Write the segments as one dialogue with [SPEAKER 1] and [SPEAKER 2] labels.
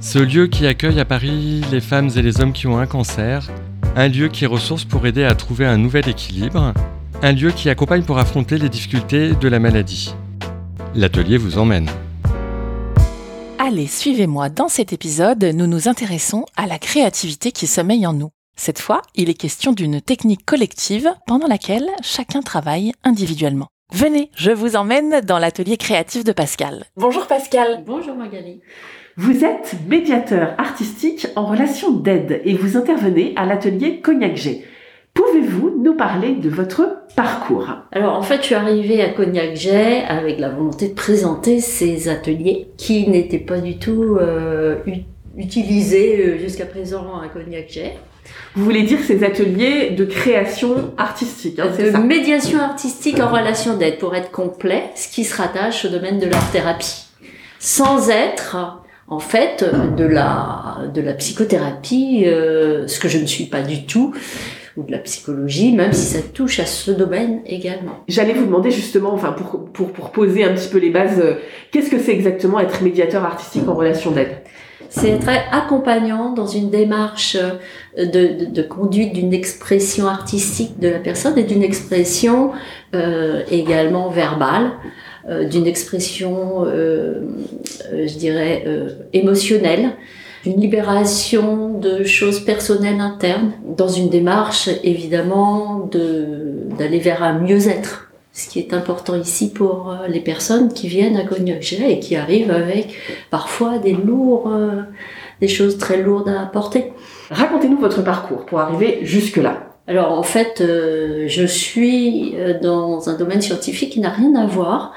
[SPEAKER 1] ce lieu qui accueille à Paris les femmes et les hommes qui ont un cancer, un lieu qui ressource pour aider à trouver un nouvel équilibre, un lieu qui accompagne pour affronter les difficultés de la maladie. L'atelier vous emmène.
[SPEAKER 2] Allez, suivez-moi. Dans cet épisode, nous nous intéressons à la créativité qui sommeille en nous. Cette fois, il est question d'une technique collective pendant laquelle chacun travaille individuellement. Venez, je vous emmène dans l'atelier créatif de Pascal. Bonjour Pascal.
[SPEAKER 3] Bonjour Magali.
[SPEAKER 4] Vous êtes médiateur artistique en relation d'aide et vous intervenez à l'atelier Cognac G. Pouvez-vous nous parler de votre parcours?
[SPEAKER 3] Alors en fait, je suis arrivée à Cognac Jet avec la volonté de présenter ces ateliers qui n'étaient pas du tout euh, utilisés euh, jusqu'à présent à Cognac Jet.
[SPEAKER 4] Vous voulez dire ces ateliers de création artistique, hein,
[SPEAKER 3] de
[SPEAKER 4] ça?
[SPEAKER 3] médiation artistique en relation d'aide pour être complet, ce qui se rattache au domaine de l'art thérapie, sans être en fait de la de la psychothérapie, euh, ce que je ne suis pas du tout, ou de la psychologie, même si ça touche à ce domaine également.
[SPEAKER 4] J'allais vous demander justement, enfin pour, pour, pour poser un petit peu les bases, euh, qu'est-ce que c'est exactement être médiateur artistique en relation d'aide?
[SPEAKER 3] C'est très accompagnant dans une démarche euh, de, de, de conduite d'une expression artistique de la personne et d'une expression euh, également verbale, euh, d'une expression, euh, euh, je dirais, euh, émotionnelle, d'une libération de choses personnelles internes, dans une démarche évidemment de d'aller vers un mieux-être. Ce qui est important ici pour euh, les personnes qui viennent à Cognac et qui arrivent avec parfois des lourds, euh, des choses très lourdes à porter.
[SPEAKER 4] Racontez-nous votre parcours pour arriver jusque-là.
[SPEAKER 3] Alors en fait, euh, je suis euh, dans un domaine scientifique qui n'a rien à voir.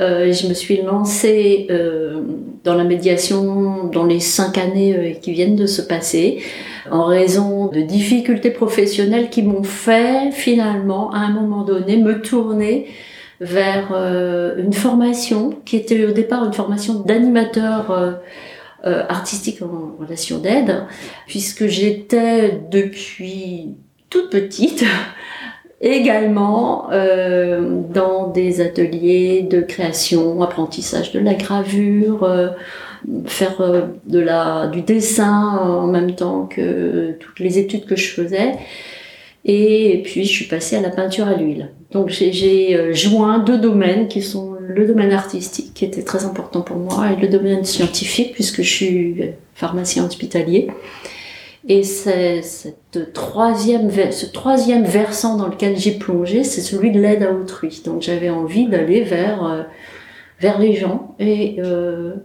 [SPEAKER 3] Euh, je me suis lancée euh, dans la médiation dans les cinq années euh, qui viennent de se passer, en raison de difficultés professionnelles qui m'ont fait finalement, à un moment donné, me tourner vers euh, une formation qui était au départ une formation d'animateur artistique en relation d'aide, puisque j'étais depuis toute petite également euh, dans des ateliers de création, apprentissage de la gravure, euh, faire euh, de la du dessin en même temps que toutes les études que je faisais. Et puis je suis passée à la peinture à l'huile. Donc j'ai- joint deux domaines qui sont le domaine artistique qui était très important pour moi et le domaine scientifique puisque je suis pharmacien hospitalier. Et c'est cette troisième, ce troisième versant dans lequel j'ai plongé, c'est celui de l'aide à autrui. Donc j'avais envie d'aller vers, euh, vers les gens et euh,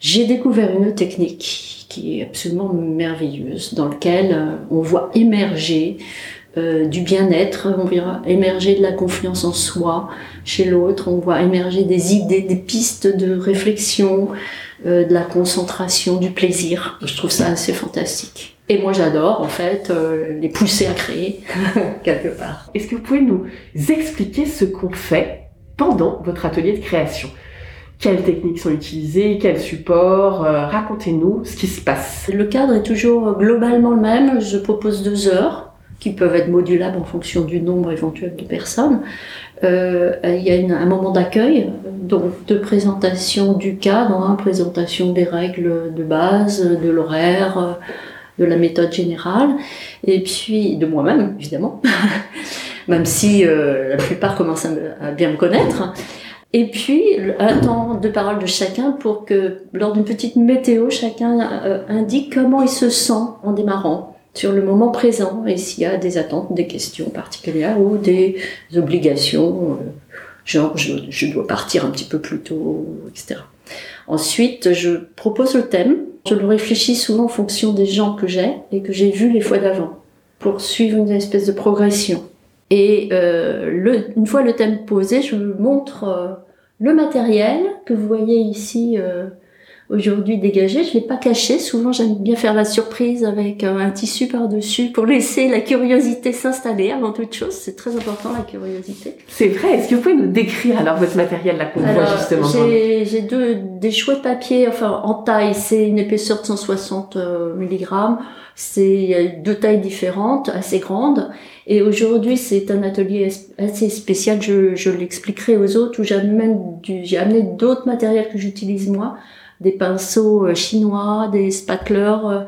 [SPEAKER 3] j'ai découvert une technique qui est absolument merveilleuse, dans laquelle euh, on voit émerger euh, du bien-être, on voit émerger de la confiance en soi chez l'autre, on voit émerger des idées, des pistes de réflexion, euh, de la concentration, du plaisir. Je trouve ça assez fantastique. Et moi j'adore en fait euh, les pousser à créer quelque part.
[SPEAKER 4] Est-ce que vous pouvez nous expliquer ce qu'on fait pendant votre atelier de création? Quelles techniques sont utilisées Quels supports Euh, Racontez-nous ce qui se passe.
[SPEAKER 3] Le cadre est toujours globalement le même. Je propose deux heures qui peuvent être modulables en fonction du nombre éventuel de personnes. Euh, il y a une- un moment d'accueil, donc de présentation du cadre, hein, présentation des règles de base, de l'horaire, de la méthode générale, et puis de moi-même, évidemment, même si euh, la plupart commencent à, bien me connaître. Et puis, un temps de parole de chacun pour que, lors d'une petite météo, chacun euh, indique comment il se sent en démarrant. sur le moment présent et s'il y a des attentes, des questions particulières ou des obligations, euh, genre je dois partir un petit peu plus tôt, etc. Ensuite, je propose le thème. Je le réfléchis souvent en fonction des gens que j'ai et que j'ai vus les fois d'avant pour suivre une espèce de progression. Et euh, une fois le thème posé, je montre euh, le matériel que vous voyez ici euh, aujourd'hui dégagé. Je l'ai pas caché. Souvent, j'aime bien faire la surprise avec euh, un tissu par-dessus pour laisser la curiosité s'installer avant toute chose. C'est très important la curiosité.
[SPEAKER 4] C'est vrai. Est-ce que vous pouvez nous décrire alors votre matériel là qu'on voit justement
[SPEAKER 3] J'ai j'ai deux des chouettes papier, enfin en taille, c'est une épaisseur de 160 euh, mg. C'est il y a deux tailles différentes, assez grandes. Et aujourd'hui, c'est un atelier assez spécial. Je, je l'expliquerai aux autres où j'amène du, j'ai amené d'autres matériels que j'utilise moi, des pinceaux euh, chinois, des spateleurs euh,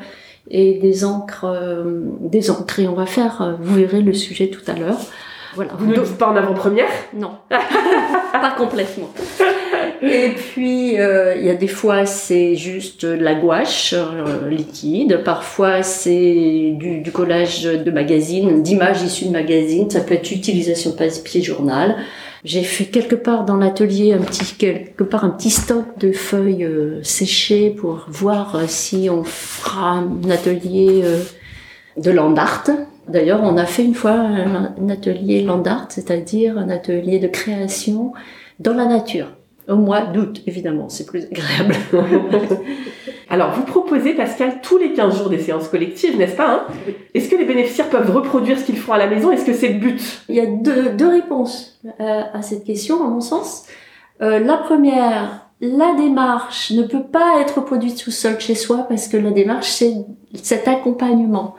[SPEAKER 3] et des encres, euh, des encres. Et on va faire, vous verrez le sujet tout à l'heure. Voilà.
[SPEAKER 4] Vous ne le dites pas en avant-première?
[SPEAKER 3] Non, pas complètement. Et puis, euh, il y a des fois, c'est juste de la gouache euh, liquide. Parfois, c'est du, du collage de magazines, d'images issues de magazines. Ça peut être utilisation papier journal. J'ai fait quelque part dans l'atelier un petit quelque part un petit stock de feuilles euh, séchées pour voir euh, si on fera un atelier euh, de land art. D'ailleurs, on a fait une fois un, un atelier land art, c'est-à-dire un atelier de création dans la nature. Au mois d'août, évidemment, c'est plus agréable.
[SPEAKER 4] Alors, vous proposez, Pascal, tous les 15 jours des séances collectives, n'est-ce pas hein? Est-ce que les bénéficiaires peuvent reproduire ce qu'ils font à la maison? Est-ce que c'est le but?
[SPEAKER 3] Il y a deux, deux réponses euh, à cette question, à mon sens. Euh, la première, la démarche ne peut pas être produite tout seul chez soi parce que la démarche, c'est cet accompagnement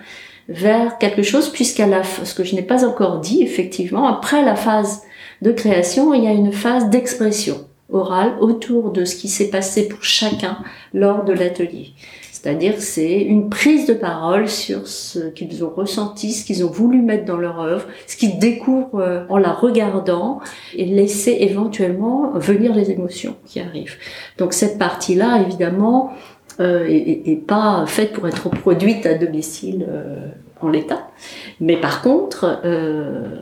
[SPEAKER 3] vers quelque chose, puisqu'à la, ce que je n'ai pas encore dit, effectivement, après la phase de création, il y a une phase d'expression orale autour de ce qui s'est passé pour chacun lors de l'atelier. C'est-à-dire c'est une prise de parole sur ce qu'ils ont ressenti, ce qu'ils ont voulu mettre dans leur œuvre, ce qu'ils découvrent euh, en la regardant et laisser éventuellement venir les émotions qui arrivent. Donc cette partie-là, évidemment, euh, est, pas faite pour être reproduite à domicile euh, en l'état. Mais par contre, euh,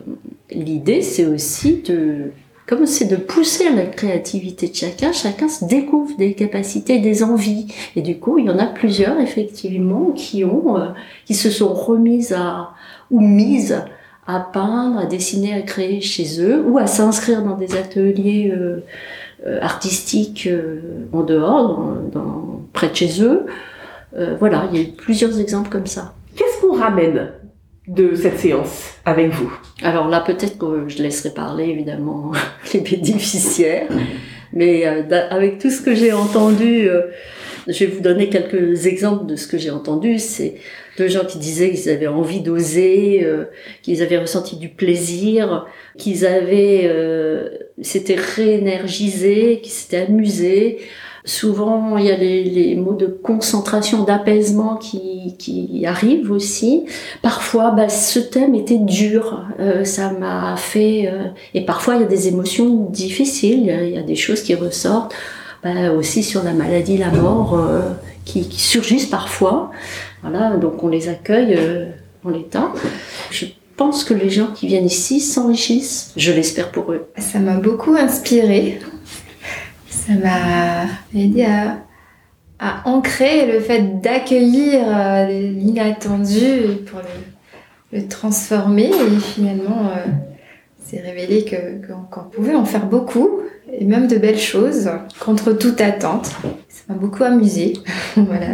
[SPEAKER 3] l'idée, c'est aussi de comme c'est de pousser la créativité de chacun, chacun se découvre des capacités, des envies. Et du coup, il y en a plusieurs, effectivement, qui ont, euh, qui se sont remises à, ou mises à peindre, à dessiner, à créer chez eux, ou à s'inscrire dans des ateliers euh, euh, artistiques en dehors, dans, près de chez eux. Voilà, il y a eu plusieurs exemples comme ça.
[SPEAKER 4] Qu'est-ce qu'on ramène de cette séance avec vous
[SPEAKER 3] Alors là, peut-être que je laisserai parler évidemment les bénéficiaires, mais euh, avec tout ce que j'ai entendu, euh, je vais vous donner quelques exemples de ce que j'ai entendu. C'est de gens qui disaient qu'ils avaient envie d'oser, euh, qu'ils avaient ressenti du plaisir, qu'ils avaient, euh, s'étaient réénergisés, qu'ils s'étaient amusés. Souvent, il y a les, les mots de concentration, d'apaisement qui, qui arrivent aussi. Parfois, bah, ce thème était dur. Euh, ça m'a fait... euh, et parfois, il y a des émotions difficiles. Il y a, des choses qui ressortent. Bah, aussi sur la maladie, la mort, euh, qui, qui surgissent parfois. Voilà, donc on les accueille euh, en l'état. Je pense que les gens qui viennent ici s'enrichissent. Je l'espère pour eux.
[SPEAKER 5] Ça m'a beaucoup inspiré. Ça m'a aidé à, ancrer le fait d'accueillir euh, l'inattendu pour le, transformer. Et finalement, euh, c'est révélé qu'on pouvait en faire beaucoup, et même de belles choses, contre toute attente. Ça m'a beaucoup amusé voilà,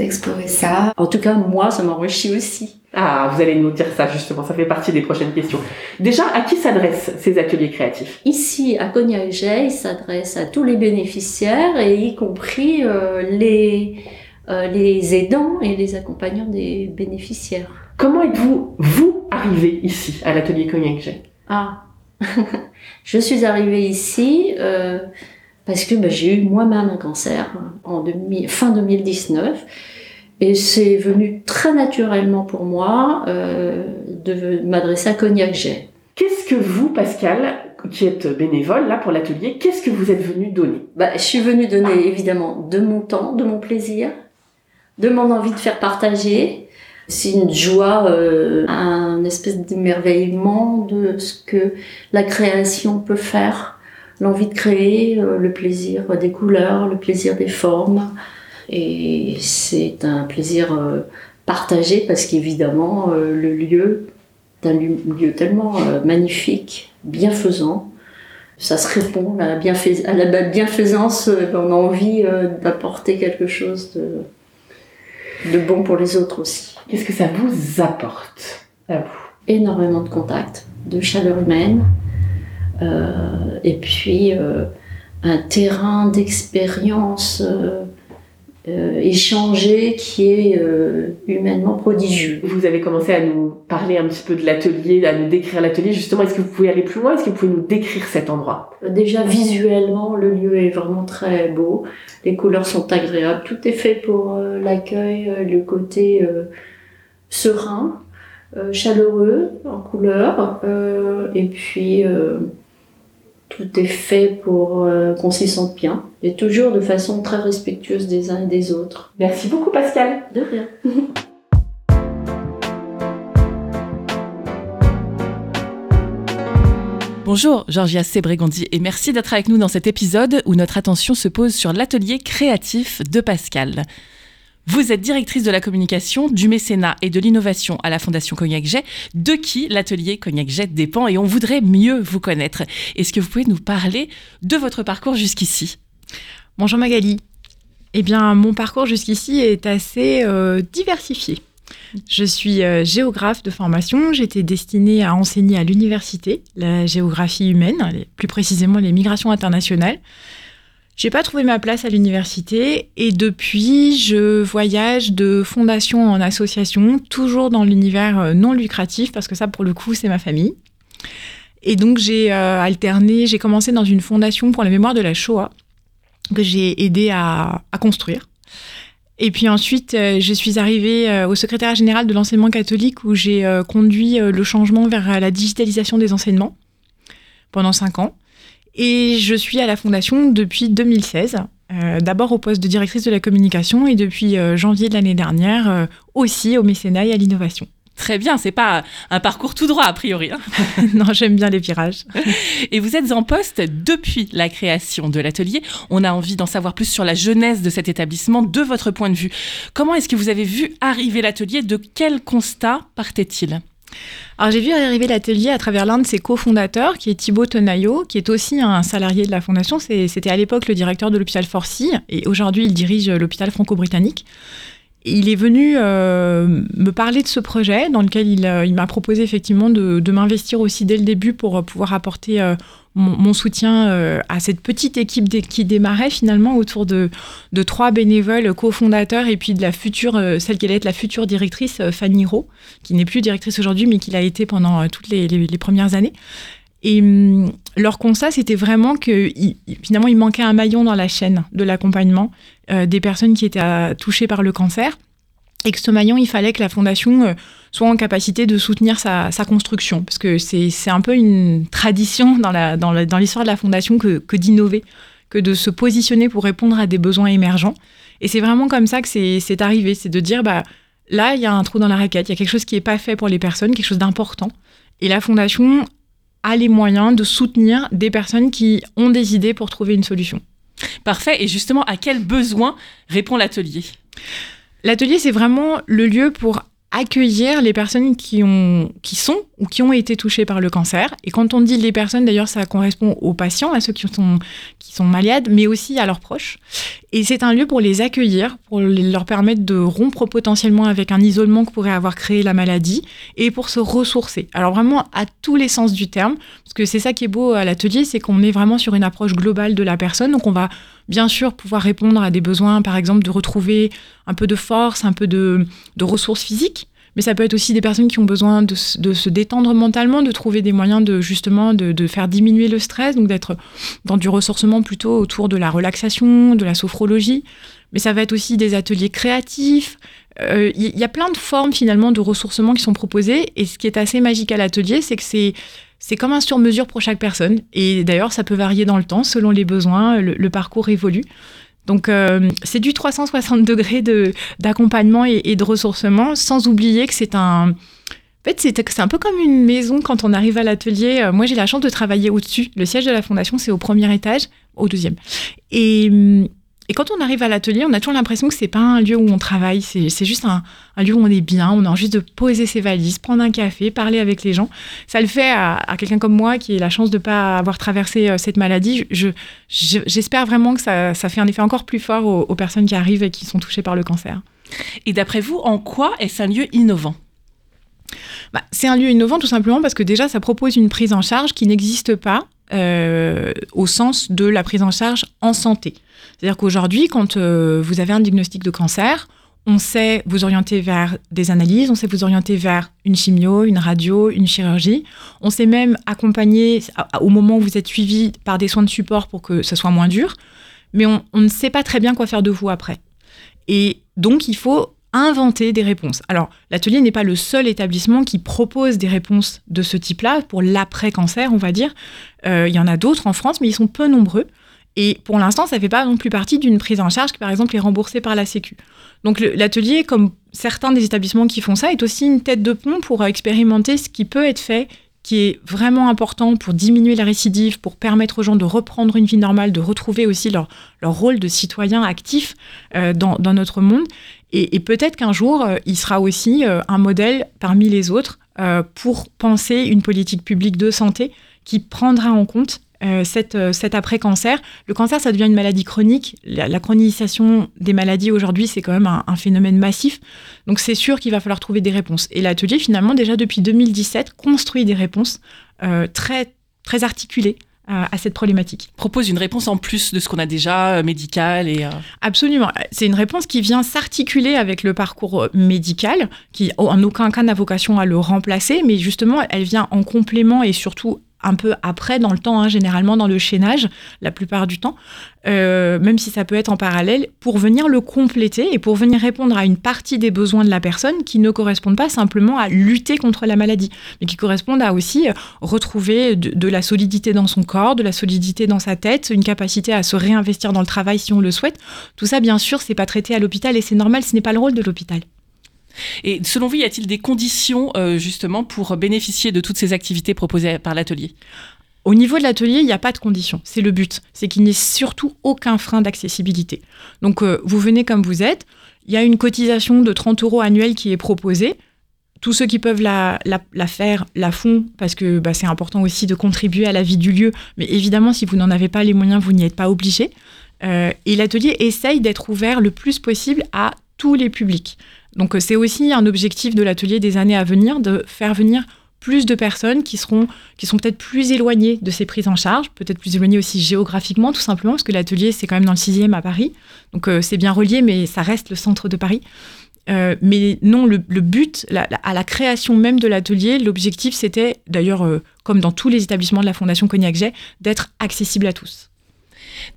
[SPEAKER 5] d'explorer ça.
[SPEAKER 3] En tout cas, moi, ça m'enrichit aussi.
[SPEAKER 4] Ah, vous allez nous dire ça justement, ça fait partie des prochaines questions. Déjà, à qui s'adressent ces ateliers créatifs?
[SPEAKER 3] Ici, à Cognac-Jet, il s'adresse à tous les bénéficiaires, et y compris euh, les, euh, les aidants et les accompagnants des bénéficiaires.
[SPEAKER 4] Comment êtes-vous, vous, arrivé ici, à l'atelier Cognac-Jet
[SPEAKER 3] Ah, je suis arrivée ici euh, parce que ben, j'ai eu moi-même un cancer en demi- fin 2019 et c'est venu très naturellement pour moi euh, de m'adresser à Cognac-Jet.
[SPEAKER 4] Qu'est-ce que vous, Pascal, qui êtes bénévole là pour l'atelier, qu'est-ce que vous êtes venu donner?
[SPEAKER 3] Bah, je suis venue donner évidemment de mon temps, de mon plaisir, de mon envie de faire partager, C'est une joie, euh, un espèce d'émerveillement de ce que la création peut faire. L'envie de créer, euh, le plaisir des couleurs, le plaisir des formes. Et c'est un plaisir euh, partagé parce qu'évidemment, euh, le lieu est un lieu, tellement magnifique, bienfaisant. Ça se répond à la, bienfais- à la bienfaisance, on a envie d'apporter quelque chose de, de bon pour les autres aussi.
[SPEAKER 4] Qu'est-ce que ça vous apporte à vous?
[SPEAKER 3] Énormément de contacts, de chaleur humaine, et puis euh, un terrain d'expérience euh, euh, échangé qui est euh, humainement prodigieux.
[SPEAKER 4] Vous avez commencé à nous parler un petit peu de l'atelier, à nous décrire l'atelier. Justement, est-ce que vous pouvez aller plus loin? Est-ce que vous pouvez nous décrire cet endroit?
[SPEAKER 3] Déjà visuellement, le lieu est vraiment très beau. Les couleurs sont agréables. Tout est fait pour euh, l'accueil, euh, le côté euh, serein, euh, chaleureux en couleurs. euh, et puis euh, tout est fait pour euh, qu'on s'y sente bien. Et toujours de façon très respectueuse des uns et des autres.
[SPEAKER 4] Merci beaucoup, Pascal.
[SPEAKER 3] De rien.
[SPEAKER 2] Bonjour, Georgia Sebregondi et merci d'être avec nous dans cet épisode où notre attention se pose sur l'atelier créatif de Pascal. Vous êtes directrice de la communication, du mécénat et de l'innovation à la Fondation Cognac Jet, de qui l'atelier Cognac Jet dépend et on voudrait mieux vous connaître. Est-ce que vous pouvez nous parler de votre parcours jusqu'ici?
[SPEAKER 6] Bonjour Magali. Eh bien, mon parcours jusqu'ici est assez euh, diversifié. Je suis euh, géographe de formation. J'étais destinée à enseigner à l'université la géographie humaine, plus précisément les migrations internationales. J'ai pas trouvé ma place à l'université et depuis, je voyage de fondation en association, toujours dans l'univers euh, non lucratif parce que ça, pour le coup, c'est ma famille. Et donc, j'ai euh, alterné, j'ai commencé dans une fondation pour la mémoire de la Shoah que j'ai aidé à, à construire. Et puis ensuite, euh, je suis arrivée au secrétaire général de l'enseignement catholique où j'ai conduit le changement vers la digitalisation des enseignements pendant cinq ans. Et je suis à la fondation depuis 2016, euh, d'abord au poste de directrice de la communication et depuis euh, janvier de l'année dernière euh, aussi au mécénat et à l'innovation.
[SPEAKER 2] Très bien, c'est pas un parcours tout droit a priori. hein.
[SPEAKER 6] non, j'aime bien les virages.
[SPEAKER 2] Et vous êtes en poste depuis la création de l'atelier. On a envie d'en savoir plus sur la jeunesse de cet établissement, de votre point de vue. Comment est-ce que vous avez vu arriver l'atelier? De quel constat partait-il?
[SPEAKER 6] Alors j'ai vu arriver l'atelier à travers l'un de ses cofondateurs, qui est Thibaut Tenaillot, qui est aussi un salarié de la fondation. C'était à l'époque le directeur de l'hôpital Forcy, et aujourd'hui il dirige l'hôpital franco-britannique. Il est venu euh, me parler de ce projet dans lequel il, euh, m'a proposé effectivement de, m'investir aussi dès le début pour euh, pouvoir apporter mon, soutien à cette petite équipe qui démarrait finalement autour de, trois bénévoles cofondateurs et puis de la future, celle qui allait être la future directrice, Fanny Rowe, qui n'est plus directrice aujourd'hui, mais qui l'a été pendant toutes les, les- premières années. Et hum, leur constat, c'était vraiment que finalement, il manquait un maillon dans la chaîne de l'accompagnement euh, des personnes qui étaient euh, touchées par le cancer. Et que ce maillon, il fallait que la fondation euh, soit en capacité de soutenir sa, construction. Parce que c'est un peu une tradition dans la- dans la- dans l'histoire de la fondation que, d'innover, que de se positionner pour répondre à des besoins émergents. Et c'est vraiment comme ça que c'est c'est arrivé. C'est de dire, bah, là, il y a un trou dans la raquette, il y a quelque chose qui n'est pas fait pour les personnes, quelque chose d'important. Et la fondation a les moyens de soutenir des personnes qui ont des idées pour trouver une solution.
[SPEAKER 2] Parfait. Et justement, à quel besoin répond l'atelier?
[SPEAKER 6] L'atelier, c'est vraiment le lieu pour accueillir les personnes qui, ont, qui sont ou qui ont été touchées par le cancer. Et quand on dit les personnes, d'ailleurs, ça correspond aux patients, à ceux qui sont, qui sont malades, mais aussi à leurs proches. Et c'est un lieu pour les accueillir, pour leur permettre de rompre potentiellement avec un isolement que pourrait avoir créé la maladie et pour se ressourcer. Alors vraiment à tous les sens du terme, parce que c'est ça qui est beau à l'atelier, c'est qu'on est vraiment sur une approche globale de la personne. Donc on va bien sûr pouvoir répondre à des besoins, par exemple, de retrouver un peu de force, un peu de, de ressources physiques. Mais ça peut être aussi des personnes qui ont besoin de, se détendre mentalement, de trouver des moyens de justement de, faire diminuer le stress, donc d'être dans du ressourcement plutôt autour de la relaxation, de la sophrologie. Mais ça va être aussi des ateliers créatifs. Euh, Il y, a plein de formes finalement de ressourcement qui sont proposées. Et ce qui est assez magique à l'atelier, c'est que c'est c'est comme un sur-mesure pour chaque personne. Et d'ailleurs, ça peut varier dans le temps selon les besoins, le parcours évolue. Donc euh, c'est du 360 degrés de, d'accompagnement et, et de ressourcement, sans oublier que c'est un... En fait, c'est, c'est un peu comme une maison quand on arrive à l'atelier. Euh, moi, j'ai la chance de travailler au-dessus. Le siège de la fondation, c'est au premier étage, au deuxième. Et, hum, et quand on arrive à l'atelier, on a toujours l'impression que c'est pas un lieu où on travaille, c'est, c'est juste un, un lieu où on est bien, on a juste de poser ses valises, prendre un café, parler avec les gens. Ça le fait à, à quelqu'un comme moi qui a la chance de pas avoir traversé euh, cette maladie. Je, je- j'espère vraiment que ça, ça fait un effet encore plus fort aux, aux personnes qui arrivent et qui sont touchées par le cancer.
[SPEAKER 2] Et d'après vous, en quoi est-ce un lieu innovant?
[SPEAKER 6] Bah, c'est un lieu innovant tout simplement parce que déjà ça propose une prise en charge qui n'existe pas euh, au sens de la prise en charge en santé. C'est-à-dire qu'aujourd'hui, quand euh, vous avez un diagnostic de cancer, on sait vous orienter vers des analyses, on sait vous orienter vers une chimio, une radio, une chirurgie. On sait même accompagner au moment où vous êtes suivi par des soins de support pour que ce soit moins dur. Mais on ne sait pas très bien quoi faire de vous après. Et donc, il faut inventer des réponses. Alors, l'atelier n'est pas le seul établissement qui propose des réponses de ce type-là pour l'après-cancer, on va dire. Euh, il y en a d'autres en France, mais ils sont peu nombreux. Et pour l'instant, ça ne fait pas non plus partie d'une prise en charge qui, par exemple, est remboursée par la Sécu. Donc l'atelier, comme certains des établissements qui font ça, est aussi une tête de pont pour euh, expérimenter ce qui peut être fait, qui est vraiment important pour diminuer la récidive, pour permettre aux gens de reprendre une vie normale, de retrouver aussi leur, rôle de citoyen actif euh, dans notre monde. Et, peut-être qu'un jour, euh, il sera aussi euh, un modèle parmi les autres euh, pour penser une politique publique de santé qui prendra en compte euh, cet après-cancer. Le cancer, ça devient une maladie chronique. La, chronicisation des maladies aujourd'hui, c'est quand même un, phénomène massif. Donc c'est sûr qu'il va falloir trouver des réponses. Et l'atelier, finalement, déjà depuis 2017, construit des réponses très, très articulées à cette problématique.
[SPEAKER 2] Propose une réponse en plus de ce qu'on a déjà, euh, médical et... euh,
[SPEAKER 6] Absolument. C'est une réponse qui vient s'articuler avec le parcours euh, médical, qui en aucun cas n'a vocation à le remplacer, mais justement, elle vient en complément et surtout un peu après dans le temps, hein, généralement dans le chaînage, la plupart du temps, euh, même si ça peut être en parallèle, pour venir le compléter et pour venir répondre à une partie des besoins de la personne qui ne correspondent pas simplement à lutter contre la maladie, mais qui correspondent à aussi euh, retrouver de, de la solidité dans son corps, de la solidité dans sa tête, une capacité à se réinvestir dans le travail si on le souhaite. Tout ça, bien sûr, c'est pas traité à l'hôpital et c'est normal, ce n'est pas le rôle de l'hôpital.
[SPEAKER 2] Et selon vous, y a-t-il des conditions euh, justement pour bénéficier de toutes ces activités proposées par l'atelier?
[SPEAKER 6] Au niveau de l'atelier, il n'y a pas de conditions. C'est le but. C'est qu'il n'y ait surtout aucun frein d'accessibilité. Donc, euh, vous venez comme vous êtes. Il y a une cotisation de 30 euros annuelle qui est proposée. Tous ceux qui peuvent la, faire la font parce que bah, c'est important aussi de contribuer à la vie du lieu. Mais évidemment, si vous n'en avez pas les moyens, vous n'y êtes pas obligé. Euh, et l'atelier essaye d'être ouvert le plus possible à tous les publics. Donc euh, c'est aussi un objectif de l'atelier des années à venir de faire venir plus de personnes qui seront qui sont peut-être plus éloignées de ces prises en charge, peut-être plus éloignées aussi géographiquement tout simplement parce que l'atelier c'est quand même dans le 6e à Paris. Donc euh, c'est bien relié mais ça reste le centre de Paris. Euh, mais non, le, but, à la création même de l'atelier, l'objectif c'était, d'ailleurs, comme dans tous les établissements de la Fondation Cognac-Jet, d'être accessible à tous.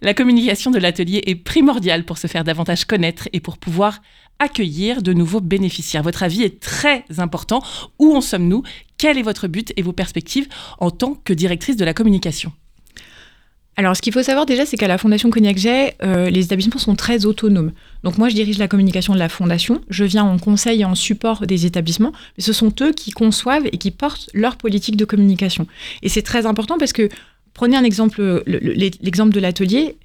[SPEAKER 2] La communication de l'atelier est primordiale pour se faire davantage connaître et pour pouvoir accueillir de nouveaux bénéficiaires. Votre avis est très important. Où en sommes-nous? Quel est votre but et vos perspectives en tant que directrice de la communication?
[SPEAKER 6] Alors, ce qu'il faut savoir déjà, c'est qu'à la Fondation Cognac-Jet, euh, les établissements sont très autonomes. Donc, moi, je dirige la communication de la Fondation. Je viens en conseil et en support des établissements, mais ce sont eux qui conçoivent et qui portent leur politique de communication. Et c'est très important parce que, prenez un exemple, le- le- l'exemple de l'atelier,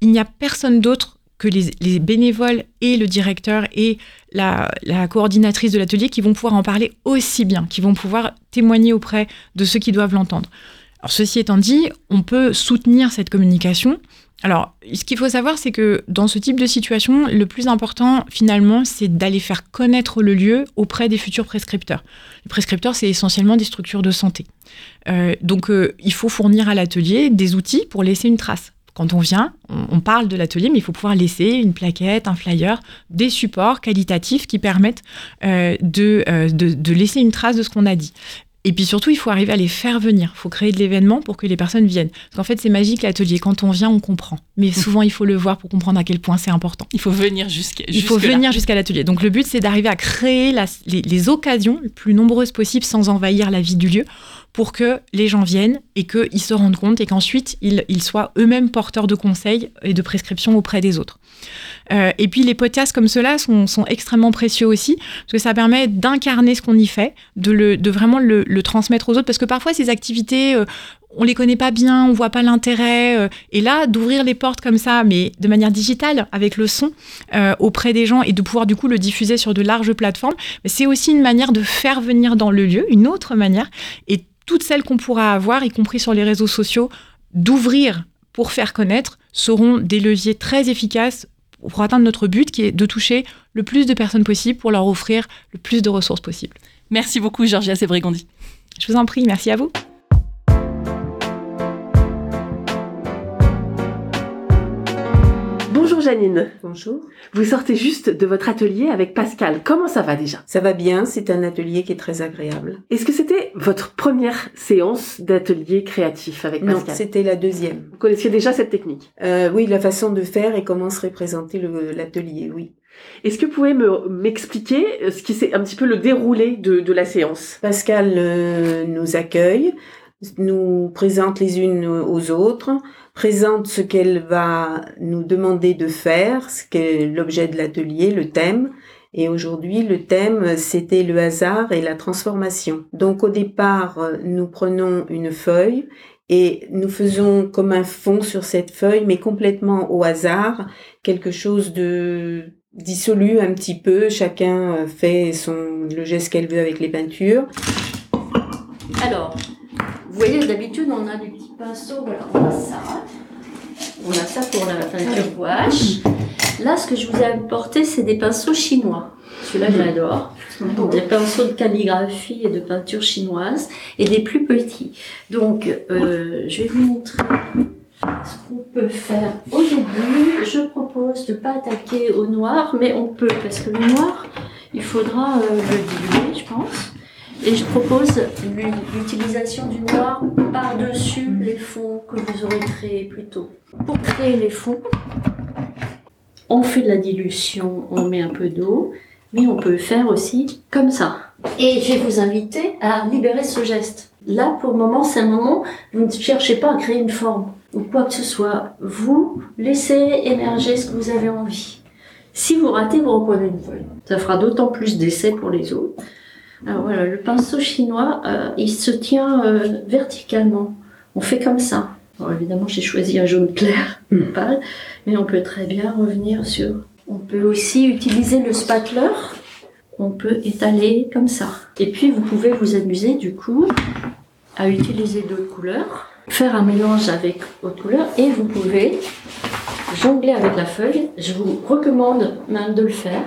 [SPEAKER 6] il n'y a personne d'autre que les, les bénévoles et le directeur et la, la coordinatrice de l'atelier qui vont pouvoir en parler aussi bien, qui vont pouvoir témoigner auprès de ceux qui doivent l'entendre. Alors, ceci étant dit, on peut soutenir cette communication. Alors, ce qu'il faut savoir, c'est que dans ce type de situation, le plus important, finalement, c'est d'aller faire connaître le lieu auprès des futurs prescripteurs. Les prescripteurs, c'est essentiellement des structures de santé. Euh, donc, euh, il faut fournir à l'atelier des outils pour laisser une trace. Quand on vient, on, on parle de l'atelier, mais il faut pouvoir laisser une plaquette, un flyer, des supports qualitatifs qui permettent euh, de, euh, de, de laisser une trace de ce qu'on a dit. Et puis surtout, il faut arriver à les faire venir. Il faut créer de l'événement pour que les personnes viennent. Parce qu'en fait, c'est magique l'atelier. Quand on vient, on comprend. Mais souvent, il faut le voir pour comprendre à quel point c'est important.
[SPEAKER 2] Il faut venir jusqu'à
[SPEAKER 6] Il faut venir jusqu'à l'atelier. Donc le but, c'est d'arriver à créer la- les, les occasions les plus nombreuses possibles sans envahir la vie du lieu pour que les gens viennent et qu'ils se rendent compte et qu'ensuite ils, ils soient eux-mêmes porteurs de conseils et de prescriptions auprès des autres. Euh, et puis les podcasts comme ceux-là sont, sont, extrêmement précieux aussi, parce que ça permet d'incarner ce qu'on y fait, de, le, de vraiment le, le, transmettre aux autres, parce que parfois ces activités, euh, on les connaît pas bien, on voit pas l'intérêt, euh, et là d'ouvrir les portes comme ça, mais de manière digitale, avec le son, euh, auprès des gens, et de pouvoir du coup le diffuser sur de larges plateformes, c'est aussi une manière de faire venir dans le lieu, une autre manière, et toutes celles qu'on pourra avoir, y compris sur les réseaux sociaux, d'ouvrir pour faire connaître, seront des leviers très efficaces pour atteindre notre but qui est de toucher le plus de personnes possible pour leur offrir le plus de ressources possibles.
[SPEAKER 2] Merci beaucoup Georgia Sébrigondi.
[SPEAKER 6] Je vous en prie, merci à vous.
[SPEAKER 4] Janine.
[SPEAKER 7] Bonjour.
[SPEAKER 4] Vous sortez juste de votre atelier avec Pascal. Comment ça va déjà?
[SPEAKER 7] Ça va bien, c'est un atelier qui est très agréable.
[SPEAKER 4] Est-ce que c'était votre première séance d'atelier créatif avec Pascal?
[SPEAKER 7] Non, c'était la deuxième.
[SPEAKER 4] Vous connaissiez déjà cette technique?
[SPEAKER 7] Euh, Oui, la façon de faire et comment serait présenté l'atelier, oui.
[SPEAKER 4] Est-ce que vous pouvez m'expliquer ce qui c'est un petit peu le déroulé de, de la séance?
[SPEAKER 7] Pascal euh, nous accueille, nous présente les unes aux autres, présente ce qu'elle va nous demander de faire, ce qu'est l'objet de l'atelier, le thème. Et aujourd'hui, le thème, c'était le hasard et la transformation. Donc au départ, nous prenons une feuille et nous faisons comme un fond sur cette feuille, mais complètement au hasard, quelque chose de dissolu un petit peu. Chacun fait son, le geste qu'elle veut avec les peintures.
[SPEAKER 3] Alors, vous voyez, d'habitude, on a des petits pinceaux, voilà, on a ça. On a ça pour la peinture gouache. Là, ce que je vous ai apporté, c'est des pinceaux chinois. Celui-là, je l'adore. Donc, des pinceaux de calligraphie et de peinture chinoise, et des plus petits. Donc, euh, je vais vous montrer ce qu'on peut faire au début. Je propose de ne pas attaquer au noir, mais on peut, parce que le noir, il faudra euh, le diluer, je pense. Et je propose l'utilisation du noir par-dessus les fonds que vous aurez créés plus tôt. Pour créer les fonds, on fait de la dilution, on met un peu d'eau, mais on peut faire aussi comme ça. Et je vais vous inviter à libérer ce geste. Là, pour le moment, c'est un moment, vous ne cherchez pas à créer une forme ou quoi que ce soit. Vous laissez émerger ce que vous avez envie. Si vous ratez, vous reprenez une feuille. Ça fera d'autant plus d'essais pour les autres. Alors voilà, le pinceau chinois, euh, il se tient euh, verticalement. On fait comme ça. Alors évidemment, j'ai choisi un jaune clair, pâle, mais on peut très bien revenir sur. On peut aussi utiliser le spatler. On peut étaler comme ça. Et puis, vous pouvez vous amuser du coup à utiliser d'autres couleurs, faire un mélange avec autres couleurs, et vous pouvez jongler avec la feuille. Je vous recommande même de le faire.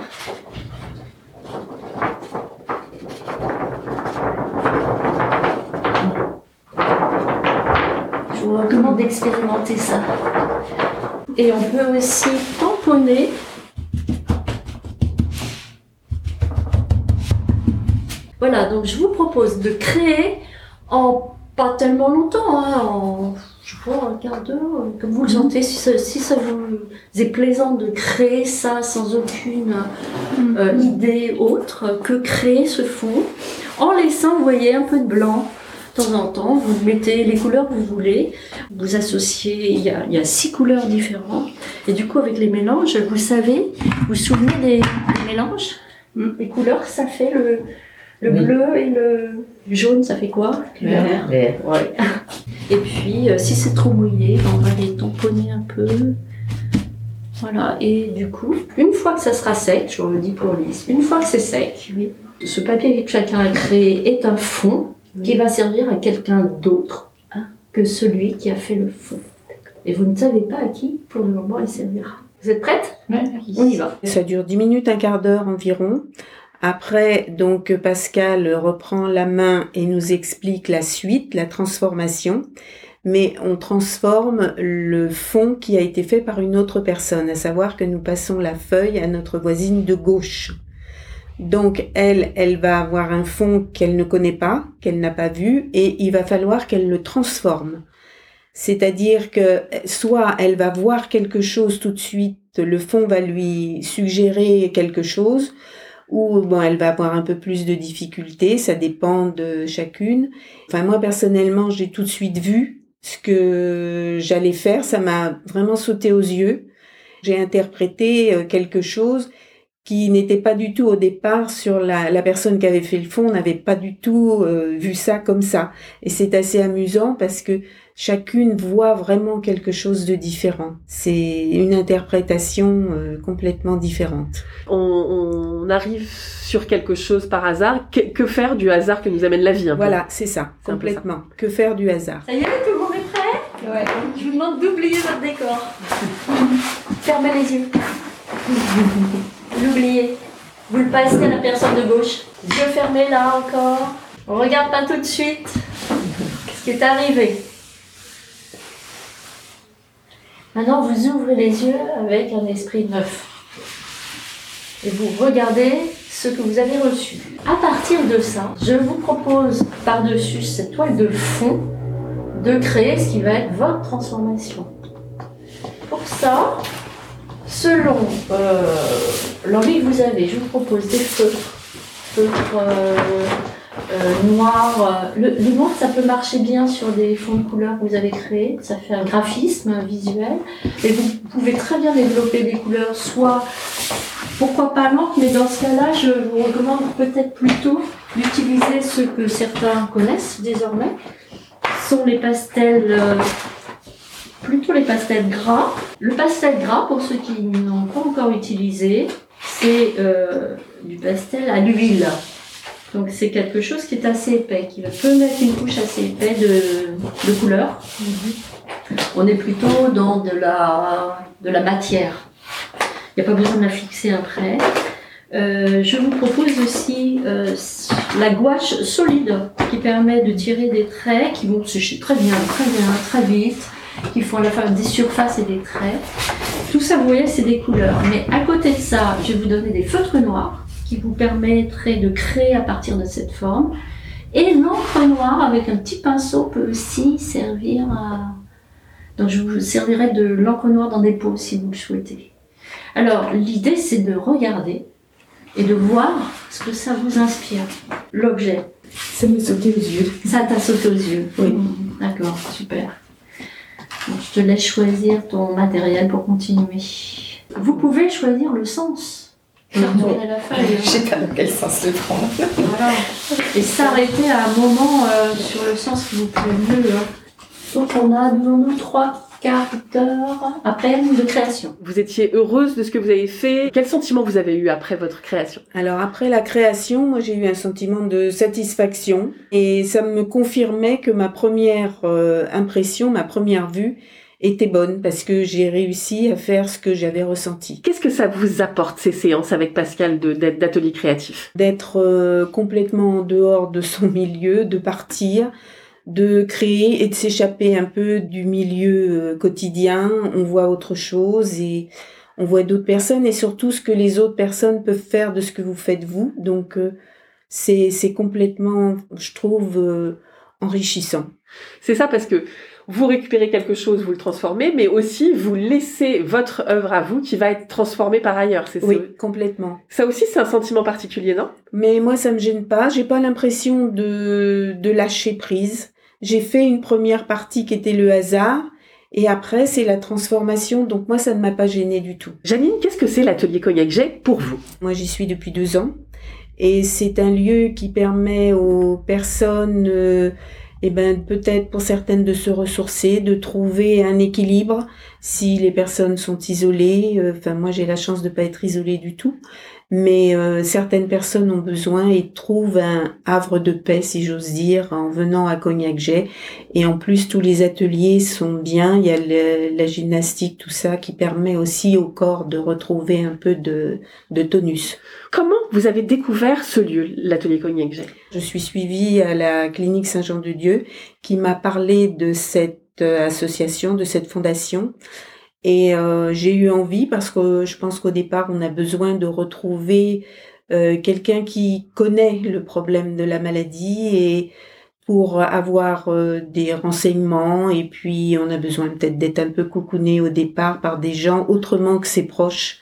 [SPEAKER 3] Vous recommande d'expérimenter ça. Et on peut aussi tamponner. Voilà, donc je vous propose de créer en pas tellement longtemps, hein, en je crois un quart d'heure, comme vous le sentez, si ça, si ça vous est plaisant de créer ça sans aucune euh, idée autre que créer ce fond, en laissant, vous voyez, un peu de blanc de temps en temps, vous mettez les couleurs que vous voulez, vous associez, il y a, il y a six couleurs différentes, et du coup avec les mélanges, vous savez, vous vous souvenez des, des mélanges? Les couleurs, ça fait le, le
[SPEAKER 7] Oui.
[SPEAKER 3] bleu et le jaune, ça fait quoi? Le
[SPEAKER 7] Vert. Vert.
[SPEAKER 3] Ouais. Et puis, euh, si c'est trop mouillé, ben, on va les tamponner un peu. Voilà. Et du coup, une fois que ça sera sec, je le dis pour Lise, une fois que c'est sec, ce papier que chacun a créé est un fond qui va servir à quelqu'un d'autre hein, que celui qui a fait le fond. Et vous ne savez pas à qui, pour le moment, il servira. Vous êtes prête? On y va.
[SPEAKER 7] Ça dure 10 minutes, un quart d'heure environ. Après, donc, Pascal reprend la main et nous explique la suite, la transformation. Mais on transforme le fond qui a été fait par une autre personne, à savoir que nous passons la feuille à notre voisine de gauche. Donc, elle, elle va avoir un fond qu'elle ne connaît pas, qu'elle n'a pas vu, et il va falloir qu'elle le transforme. C'est-à-dire que soit elle va voir quelque chose tout de suite, le fond va lui suggérer quelque chose, ou bon, elle va avoir un peu plus de difficultés, ça dépend de chacune. Enfin, moi personnellement, j'ai tout de suite vu ce que j'allais faire, ça m'a vraiment sauté aux yeux. J'ai interprété euh, quelque chose qui n'était pas du tout au départ sur la, la personne qui avait fait le fond, n'avait pas du tout euh, vu ça comme ça. Et c'est assez amusant parce que chacune voit vraiment quelque chose de différent. C'est une interprétation euh, complètement différente.
[SPEAKER 4] On, on, arrive sur quelque chose par hasard. Que, que, faire du hasard que nous amène la vie un
[SPEAKER 7] Voilà, c'est ça, complètement. Ça. Que faire du hasard?
[SPEAKER 3] Ça y est, tout le monde est prêt?
[SPEAKER 5] Ouais.
[SPEAKER 3] Je vous demande d'oublier votre décor. Fermez les yeux. L'oubliez. Vous le passez à la personne de gauche. Yeux fermés là encore. On regarde pas tout de suite. Qu'est-ce qui est arrivé? Maintenant, vous ouvrez les yeux avec un esprit neuf. Et vous regardez ce que vous avez reçu. À partir de ça, je vous propose par-dessus cette toile de fond de créer ce qui va être votre transformation. Pour ça, selon euh, l'envie que vous avez, je vous propose des feutres, feutres euh, euh, noirs. Le, noir, ça peut marcher bien sur des fonds de couleurs que vous avez créés. Ça fait un graphisme visuel. Et vous pouvez très bien développer des couleurs, soit, pourquoi pas l'encre, mais dans ce cas-là, je vous recommande peut-être plutôt d'utiliser ce que certains connaissent désormais. Sont les pastels plutôt les pastels gras. Le pastel gras, pour ceux qui n'ont pas encore utilisé, c'est euh, du pastel à l'huile. Donc c'est quelque chose qui est assez épais, qui peut mettre une couche assez épais de, de couleur. On est plutôt dans de la, de la matière. Il n'y a pas besoin de la fixer après. Euh, je vous propose aussi euh, la gouache solide qui permet de tirer des traits qui vont sécher très bien, très bien, très vite qui font à la fois des surfaces et des traits. Tout ça, vous voyez, c'est des couleurs. Mais à côté de ça, je vais vous donner des feutres noirs qui vous permettraient de créer à partir de cette forme. Et l'encre noire avec un petit pinceau peut aussi servir à... Donc je vous servirai de l'encre noire dans des pots si vous le souhaitez. Alors l'idée c'est de regarder et de voir ce que ça vous inspire, l'objet.
[SPEAKER 4] Ça me sauté aux yeux.
[SPEAKER 3] Ça t'a sauté aux yeux, oui. D'accord, super. Je te laisse choisir ton matériel pour continuer. Vous pouvez choisir le sens. Faire tourner la feuille.
[SPEAKER 5] Je sais pas dans quel sens le prendre.
[SPEAKER 3] Voilà. Et s'arrêter à un moment euh, sur le sens qui vous plaît le mieux. Hein. Donc on a devant nous trois quarts d'heure à peine de création.
[SPEAKER 4] Vous étiez heureuse de ce que vous avez fait. Quel sentiment vous avez eu après votre création?
[SPEAKER 7] Alors après la création, moi j'ai eu un sentiment de satisfaction et ça me confirmait que ma première euh, impression, ma première vue était bonne parce que j'ai réussi à faire ce que j'avais ressenti.
[SPEAKER 4] Qu'est-ce que ça vous apporte ces séances avec Pascal d'atelier créatif?
[SPEAKER 7] D'être euh, complètement en dehors de son milieu, de partir, de créer et de s'échapper un peu du milieu quotidien. On voit autre chose et on voit d'autres personnes et surtout ce que les autres personnes peuvent faire de ce que vous faites vous. Donc c'est c'est complètement, je trouve, euh, enrichissant.
[SPEAKER 4] C'est ça parce que vous récupérez quelque chose, vous le transformez, mais aussi vous laissez votre œuvre à vous qui va être transformée par ailleurs.
[SPEAKER 7] C'est oui, complètement.
[SPEAKER 4] Ça aussi, c'est un sentiment particulier, non?
[SPEAKER 7] Mais moi, ça me gêne pas. J'ai pas l'impression de de lâcher prise. J'ai fait une première partie qui était le hasard. Et après, c'est la transformation. Donc moi, ça ne m'a pas gêné du tout.
[SPEAKER 4] Janine, qu'est-ce que c'est l'atelier Cognac? J pour vous
[SPEAKER 7] Moi, j'y suis depuis deux ans. Et c'est un lieu qui permet aux personnes, euh, eh ben, peut-être pour certaines de se ressourcer, de trouver un équilibre si les personnes sont isolées. Enfin, moi, j'ai la chance de pas être isolée du tout mais euh, certaines personnes ont besoin et trouvent un havre de paix, si j'ose dire, en venant à Cognac-Jet. Et en plus, tous les ateliers sont bien. Il y a le, la gymnastique, tout ça, qui permet aussi au corps de retrouver un peu de, de tonus.
[SPEAKER 4] Comment vous avez découvert ce lieu, l'atelier Cognac-Jet
[SPEAKER 7] Je suis suivie à la clinique Saint-Jean-de-Dieu, qui m'a parlé de cette euh, association, de cette fondation. Et euh, j'ai eu envie parce que je pense qu'au départ, on a besoin de retrouver euh, quelqu'un qui connaît le problème de la maladie et pour avoir euh, des renseignements et puis on a besoin peut-être d'être un peu coucouné au départ par des gens autrement que ses proches.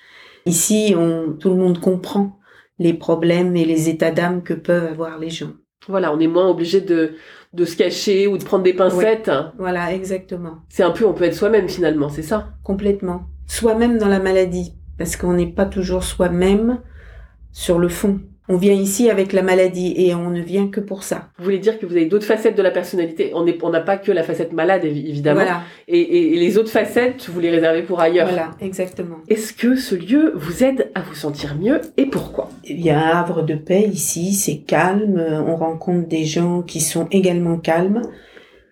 [SPEAKER 7] Ici, on, tout le monde comprend les problèmes et les états d'âme que peuvent avoir les gens.
[SPEAKER 4] Voilà, on est moins obligé de, de se cacher ou de prendre des pincettes.
[SPEAKER 7] Voilà, exactement.
[SPEAKER 4] C'est un peu, on peut être soi-même finalement, c'est ça
[SPEAKER 7] Complètement. Soi-même dans la maladie, parce qu'on n'est pas toujours soi-même sur le fond. On vient ici avec la maladie et on ne vient que pour ça.
[SPEAKER 4] Vous voulez dire que vous avez d'autres facettes de la personnalité On n'a on n'a pas que la facette malade, évidemment.
[SPEAKER 7] Voilà.
[SPEAKER 4] Et, et, les autres facettes, vous les réservez pour ailleurs.
[SPEAKER 7] Voilà, exactement.
[SPEAKER 4] Est-ce que ce lieu vous aide à vous sentir mieux et pourquoi?
[SPEAKER 7] Il y a un havre de paix ici, c'est calme. On rencontre des gens qui sont également calmes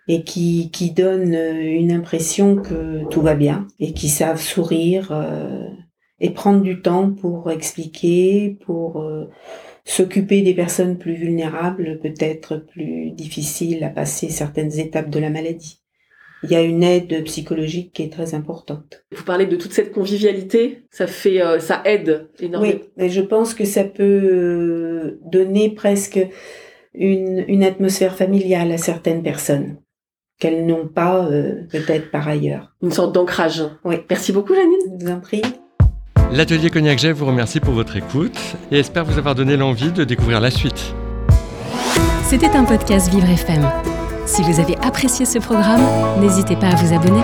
[SPEAKER 7] et qui, qui donnent une impression que tout va bien et qui savent sourire. Euh, et prendre du temps pour expliquer, pour euh, s'occuper des personnes plus vulnérables, peut-être plus difficiles à passer certaines étapes de la maladie. Il y a une aide psychologique qui est très importante.
[SPEAKER 4] Vous parlez de toute cette convivialité, ça fait, euh, ça aide énormément.
[SPEAKER 7] Oui, mais je pense que ça peut euh, donner presque une, une atmosphère familiale à certaines personnes qu'elles n'ont pas peut-être par ailleurs.
[SPEAKER 4] Une sorte d'ancrage.
[SPEAKER 7] Oui.
[SPEAKER 4] Merci beaucoup, Janine.
[SPEAKER 7] Je vous en prie.
[SPEAKER 1] L'atelier Cognac Jet vous remercie pour votre écoute et espère vous avoir donné l'envie de découvrir la suite.
[SPEAKER 8] C'était un podcast Vivre FM. Si vous avez apprécié ce programme, n'hésitez pas à vous abonner.